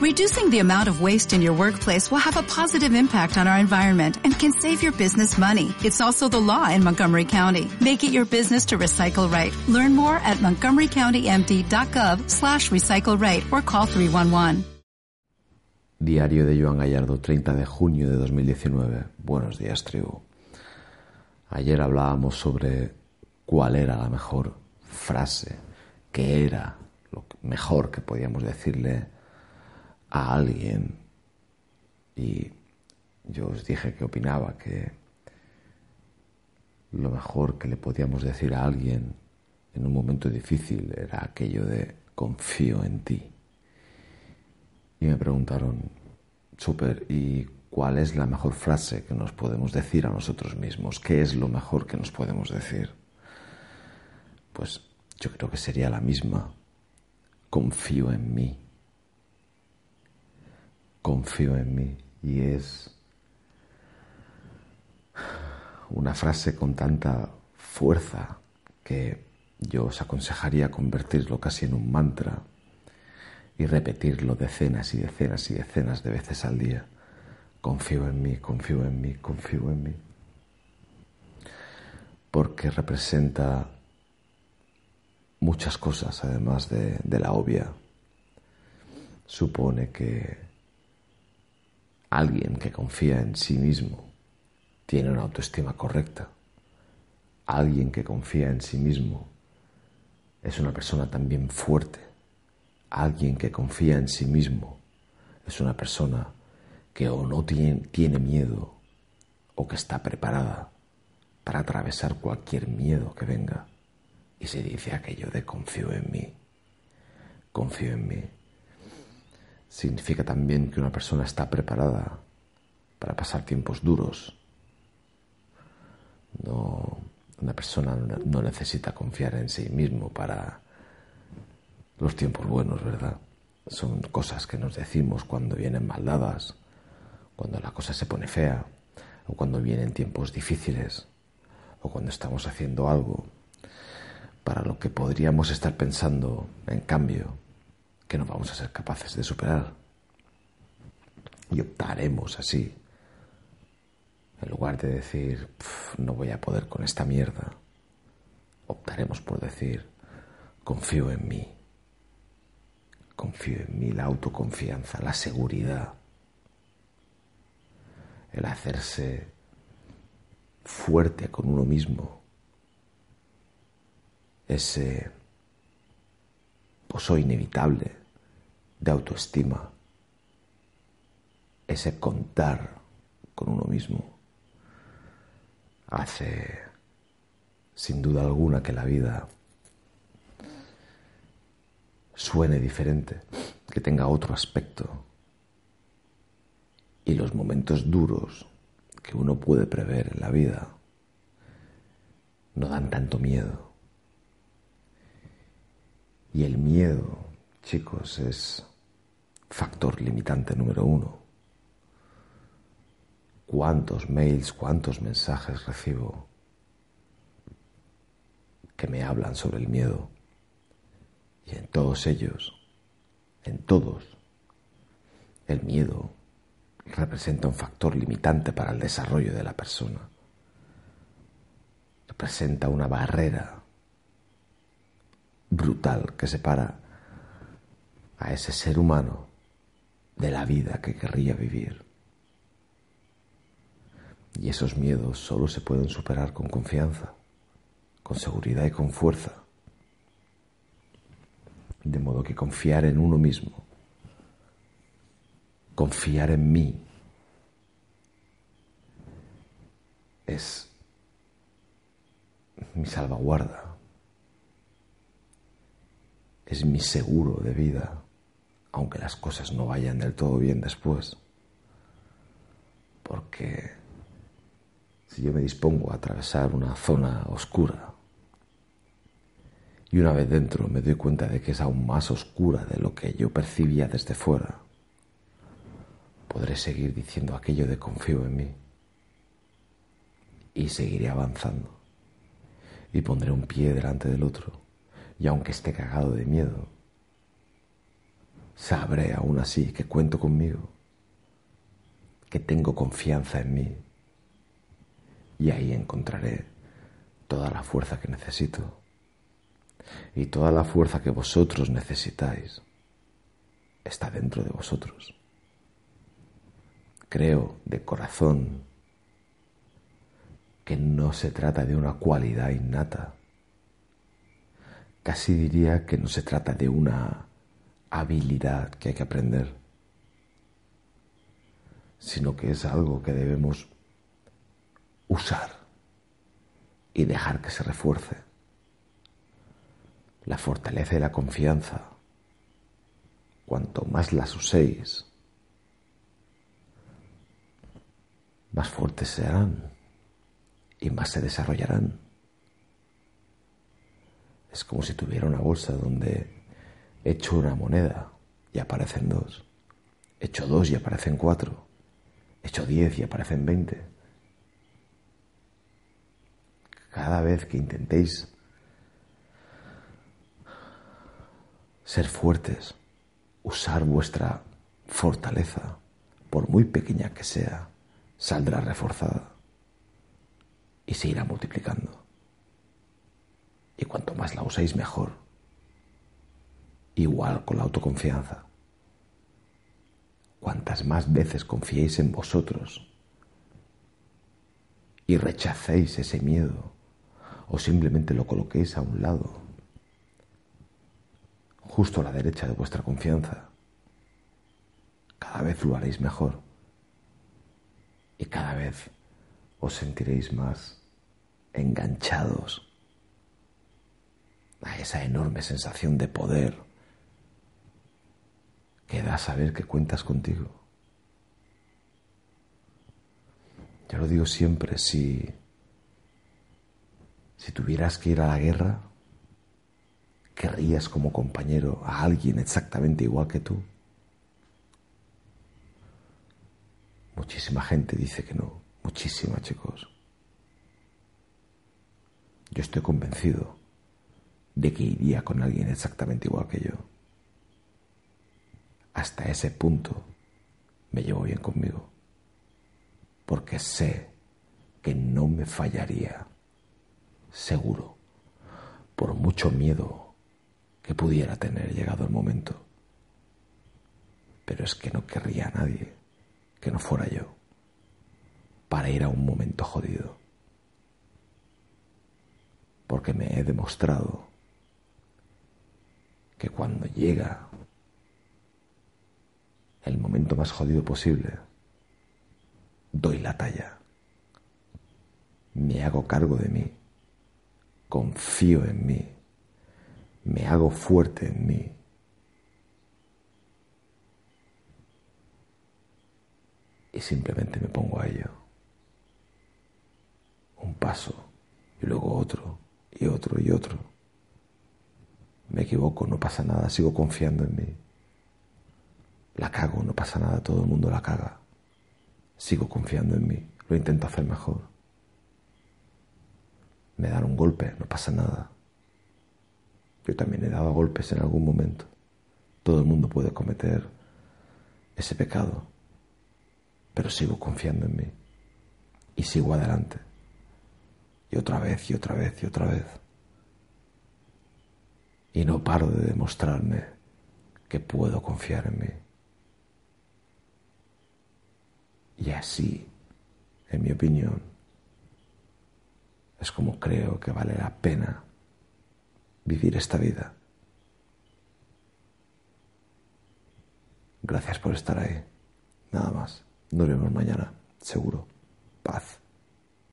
Reducing the amount of waste in your workplace will have a positive impact on our environment and can save your business money. It's also the law in Montgomery County. Make it your business to recycle right. Learn more at montgomerycountymd.gov slash recycle right or call 311. Diario de Joan Gallardo, 30 de junio de 2019. Buenos días, tribu. Ayer hablábamos sobre cuál era la mejor frase, qué era lo mejor que podíamos decirle a alguien. Y yo os dije que opinaba que lo mejor que le podíamos decir a alguien en un momento difícil era aquello de confío en ti. Y me preguntaron, super, ¿y cuál es la mejor frase que nos podemos decir a nosotros mismos? ¿Qué es lo mejor que nos podemos decir? Pues yo creo que sería la misma. Confío en mí. Confío en mí. Y es una frase con tanta fuerza que yo os aconsejaría convertirlo casi en un mantra y repetirlo decenas y decenas y decenas de veces al día. Confío en mí, confío en mí, confío en mí. Porque representa muchas cosas, además de, la obvia. Supone que alguien que confía en sí mismo tiene una autoestima correcta. Alguien que confía en sí mismo es una persona también fuerte. Alguien que confía en sí mismo es una persona que o no tiene, miedo o que está preparada para atravesar cualquier miedo que venga. Y se dice aquello de confío en mí, confío en mí. Significa también que una persona está preparada para pasar tiempos duros. No, una persona no necesita confiar en sí mismo para los tiempos buenos, ¿verdad? Son cosas que nos decimos cuando vienen maldadas, cuando la cosa se pone fea, o cuando vienen tiempos difíciles, o cuando estamos haciendo algo para lo que podríamos estar pensando, en cambio, que no vamos a ser capaces de superar. Y optaremos así, en lugar de decir, no voy a poder con esta mierda, optaremos por decir, confío en mí, confío en mí, la autoconfianza, la seguridad, el hacerse fuerte con uno mismo ese pozo inevitable de autoestima, ese contar con uno mismo, hace sin duda alguna que la vida suene diferente, que tenga otro aspecto. Y los momentos duros que uno puede prever en la vida no dan tanto miedo. Y el miedo, chicos, es factor limitante número uno. ¿Cuántos mails, cuántos mensajes recibo que me hablan sobre el miedo? Y en todos ellos, en todos, el miedo representa un factor limitante para el desarrollo de la persona. Representa una barrera brutal que separa a ese ser humano de la vida que querría vivir. Y esos miedos solo se pueden superar con confianza, con seguridad y con fuerza. De modo que confiar en uno mismo, confiar en mí, es mi salvaguarda es mi seguro de vida, aunque las cosas no vayan del todo bien después. Porque si yo me dispongo a atravesar una zona oscura y una vez dentro me doy cuenta de que es aún más oscura de lo que yo percibía desde fuera, podré seguir diciendo aquello de confío en mí y seguiré avanzando y pondré un pie delante del otro y aunque esté cagado de miedo, sabré aún así que cuento conmigo, que tengo confianza en mí y ahí encontraré toda la fuerza que necesito y toda la fuerza que vosotros necesitáis está dentro de vosotros. Creo de corazón que no se trata de una cualidad innata. Casi diría que no se trata de una habilidad que hay que aprender, sino que es algo que debemos usar y dejar que se refuerce. La fortaleza y la confianza, cuanto más las uséis, más fuertes serán y más se desarrollarán. Es como si tuviera una bolsa donde echo una moneda y aparecen dos, echo dos y aparecen cuatro, echo diez y aparecen veinte. Cada vez que intentéis ser fuertes, usar vuestra fortaleza, por muy pequeña que sea, saldrá reforzada y se irá multiplicando. Y cuanto más la uséis, mejor. Igual con la autoconfianza. Cuantas más veces confiéis en vosotros y rechacéis ese miedo o simplemente lo coloquéis a un lado, justo a la derecha de vuestra confianza, cada vez lo haréis mejor y cada vez os sentiréis más enganchados a esa enorme sensación de poder que da saber que cuentas contigo. Yo lo digo siempre, si, si tuvieras que ir a la guerra, ¿querrías como compañero a alguien exactamente igual que tú? Muchísima gente dice que no, muchísima chicos. Yo estoy convencido de que iría con alguien exactamente igual que yo. Hasta ese punto me llevo bien conmigo, porque sé que no me fallaría, seguro, por mucho miedo que pudiera tener llegado el momento. Pero es que no querría a nadie que no fuera yo para ir a un momento jodido. Porque me he demostrado que cuando llega el momento más jodido posible, doy la talla, me hago cargo de mí, confío en mí, me hago fuerte en mí y simplemente me pongo a ello. Un paso y luego otro y otro y otro. Me equivoco, no pasa nada, sigo confiando en mí. No pasa nada, todo el mundo la caga. Sigo confiando en mí, lo intento hacer mejor. Me dan un golpe, no pasa nada. Yo también he dado golpes en algún momento. Todo el mundo puede cometer ese pecado pero sigo confiando en mí y sigo adelante. Y otra vez y otra vez y otra vez. Y no paro de demostrarme que puedo confiar en mí. Y así, en mi opinión, es como creo que vale la pena vivir esta vida. Gracias por estar ahí. Nada más. Nos vemos mañana, seguro. Paz.